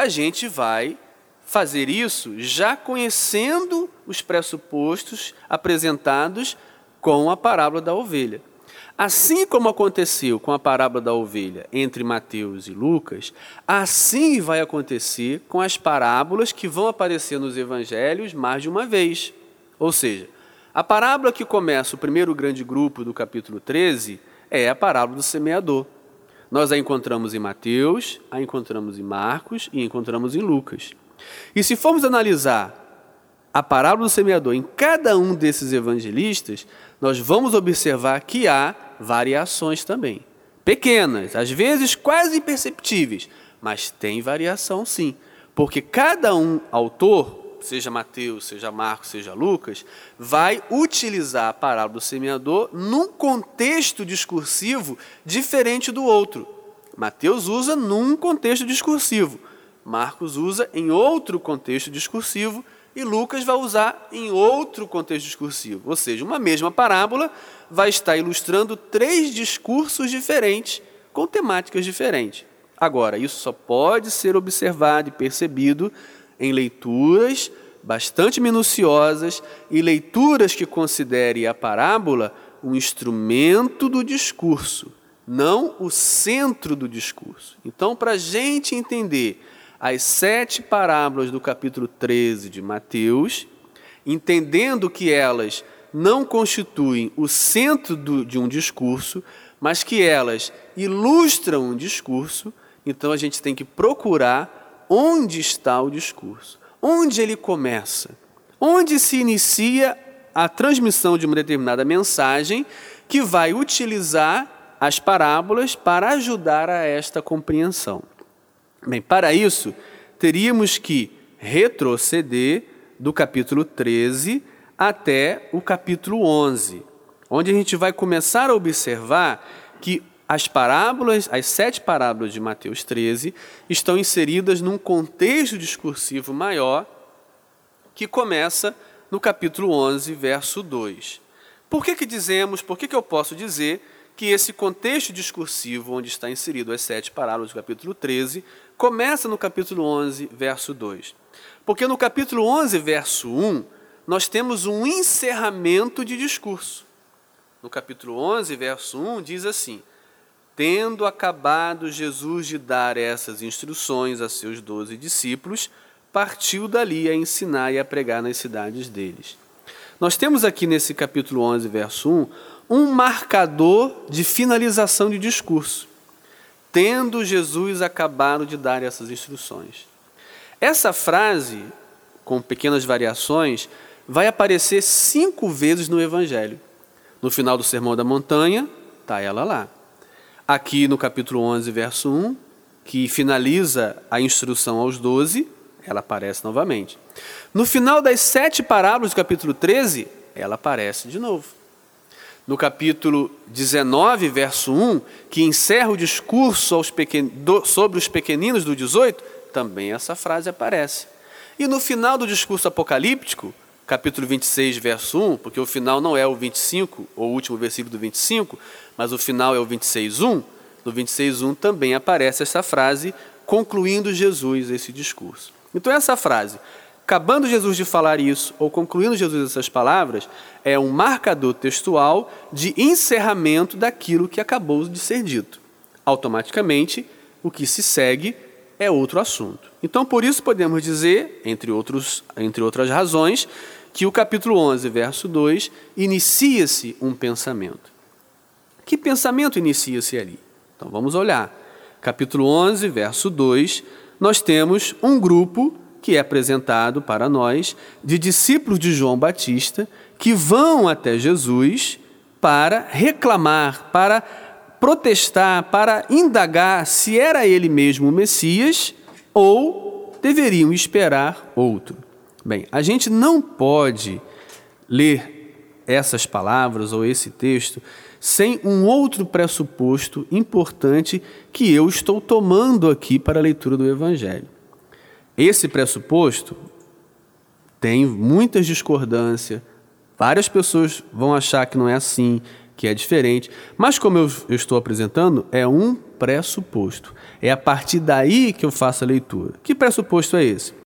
a gente vai fazer isso já conhecendo os pressupostos apresentados com a parábola da ovelha. Assim como aconteceu com a parábola da ovelha entre Mateus e Lucas, assim vai acontecer com as parábolas que vão aparecer nos evangelhos mais de uma vez. Ou seja, a parábola que começa o primeiro grande grupo do capítulo 13 é a parábola do semeador. Nós a encontramos em Mateus, a encontramos em Marcos e encontramos em Lucas. E se formos analisar a parábola do semeador em cada um desses evangelistas, nós vamos observar que há variações também. Pequenas, às vezes quase imperceptíveis, mas tem variação sim. Porque cada um autor, seja Mateus, seja Marcos, seja Lucas, vai utilizar a parábola do semeador num contexto discursivo diferente do outro. Mateus usa num contexto discursivo, Marcos usa em outro contexto discursivo e Lucas vai usar em outro contexto discursivo. Ou seja, uma mesma parábola vai estar ilustrando três discursos diferentes com temáticas diferentes. Agora, isso só pode ser observado e percebido em leituras bastante minuciosas e leituras que considerem a parábola um instrumento do discurso, não o centro do discurso. Então, para a gente entender as sete parábolas do capítulo 13 de Mateus, entendendo que elas não constituem o centro do, de um discurso, mas que elas ilustram um discurso, então a gente tem que procurar onde está o discurso, onde ele começa, onde se inicia a transmissão de uma determinada mensagem que vai utilizar as parábolas para ajudar a esta compreensão. Bem, para isso, teríamos que retroceder do capítulo 13 até o capítulo 11, onde a gente vai começar a observar que as parábolas, as sete parábolas de Mateus 13, estão inseridas num contexto discursivo maior que começa no capítulo 11, verso 2. Por que, que dizemos, por que, que eu posso dizer que esse contexto discursivo, onde está inserido as sete parábolas do capítulo 13, começa no capítulo 11, verso 2. Porque no capítulo 11, verso 1, nós temos um encerramento de discurso. No capítulo 11, verso 1, diz assim: Tendo acabado Jesus de dar essas instruções a seus doze discípulos, partiu dali a ensinar e a pregar nas cidades deles. Nós temos aqui nesse capítulo 11, verso 1, um marcador de finalização de discurso, tendo Jesus acabado de dar essas instruções. Essa frase, com pequenas variações, vai aparecer cinco vezes no Evangelho. No final do Sermão da Montanha, está ela lá. Aqui no capítulo 11, verso 1, que finaliza a instrução aos doze, ela aparece novamente. No final das sete parábolas do capítulo 13, ela aparece de novo no capítulo 19, verso 1, que encerra o discurso pequen... do... sobre os pequeninos do 18, também essa frase aparece. E no final do discurso apocalíptico, capítulo 26, verso 1, porque o final não é o 25, ou o último versículo do 25, mas o final é o 26, 1, no 26, 1 também aparece essa frase, concluindo Jesus esse discurso. Então, essa frase, Acabando Jesus de falar isso, ou concluindo Jesus essas palavras, é um marcador textual de encerramento daquilo que acabou de ser dito. Automaticamente, o que se segue é outro assunto. Então, por isso podemos dizer, entre, outros, entre outras razões, que o capítulo 11, verso 2, inicia-se um pensamento. Que pensamento inicia-se ali? Então, vamos olhar. Capítulo 11, verso 2, nós temos um grupo que é apresentado para nós de discípulos de João Batista que vão até Jesus para reclamar, para protestar, para indagar se era ele mesmo o Messias ou deveriam esperar outro. Bem, a gente não pode ler essas palavras ou esse texto sem um outro pressuposto importante que eu estou tomando aqui para a leitura do Evangelho. Esse pressuposto tem muitas discordâncias, várias pessoas vão achar que não é assim, que é diferente. Mas, como eu, eu estou apresentando, é um pressuposto. É a partir daí que eu faço a leitura. Que pressuposto é esse?